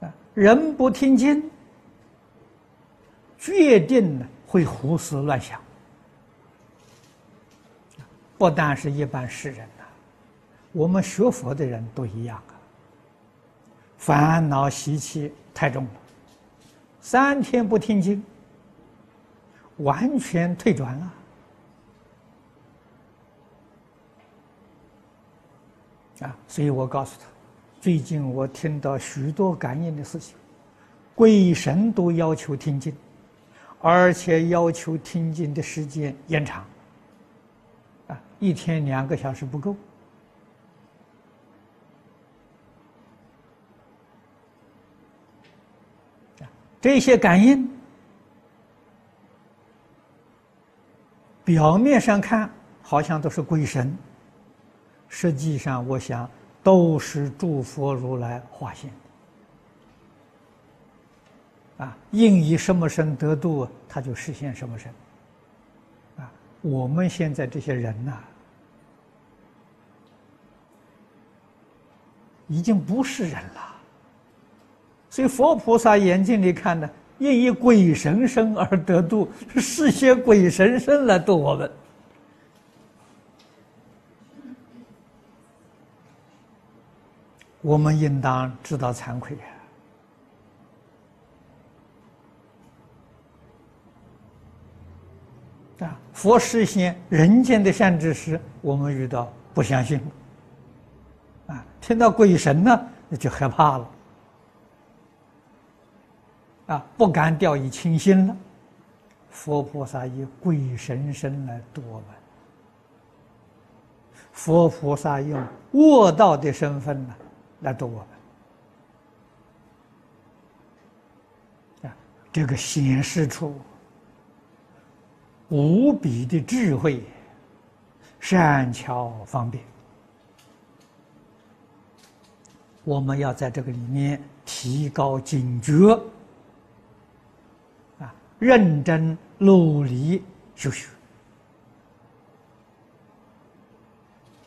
啊，人不听经，决定呢会胡思乱想。不但是一般世人呐，我们学佛的人都一样啊。烦恼习气太重了，三天不听经，完全退转了。啊，所以我告诉他，最近我听到许多感应的事情，鬼神都要求听经，而且要求听经的时间延长。啊，一天两个小时不够。这些感应，表面上看好像都是鬼神，实际上我想都是诸佛如来化现的。啊，应以什么身得度，他就实现什么身。啊，我们现在这些人呐，已经不是人了。所以佛菩萨眼睛里看呢，应以鬼神身而得度，是些鬼神身来度我们。我们应当知道惭愧啊！啊，佛实现人间的善知识，我们遇到不相信，啊，听到鬼神呢，那就害怕了。啊，不敢掉以轻心了。佛菩萨以鬼神身来度我们，佛菩萨用卧道的身份呢来度我们。啊，这个显示出无比的智慧、善巧方便。我们要在这个里面提高警觉啊。认真努力修学。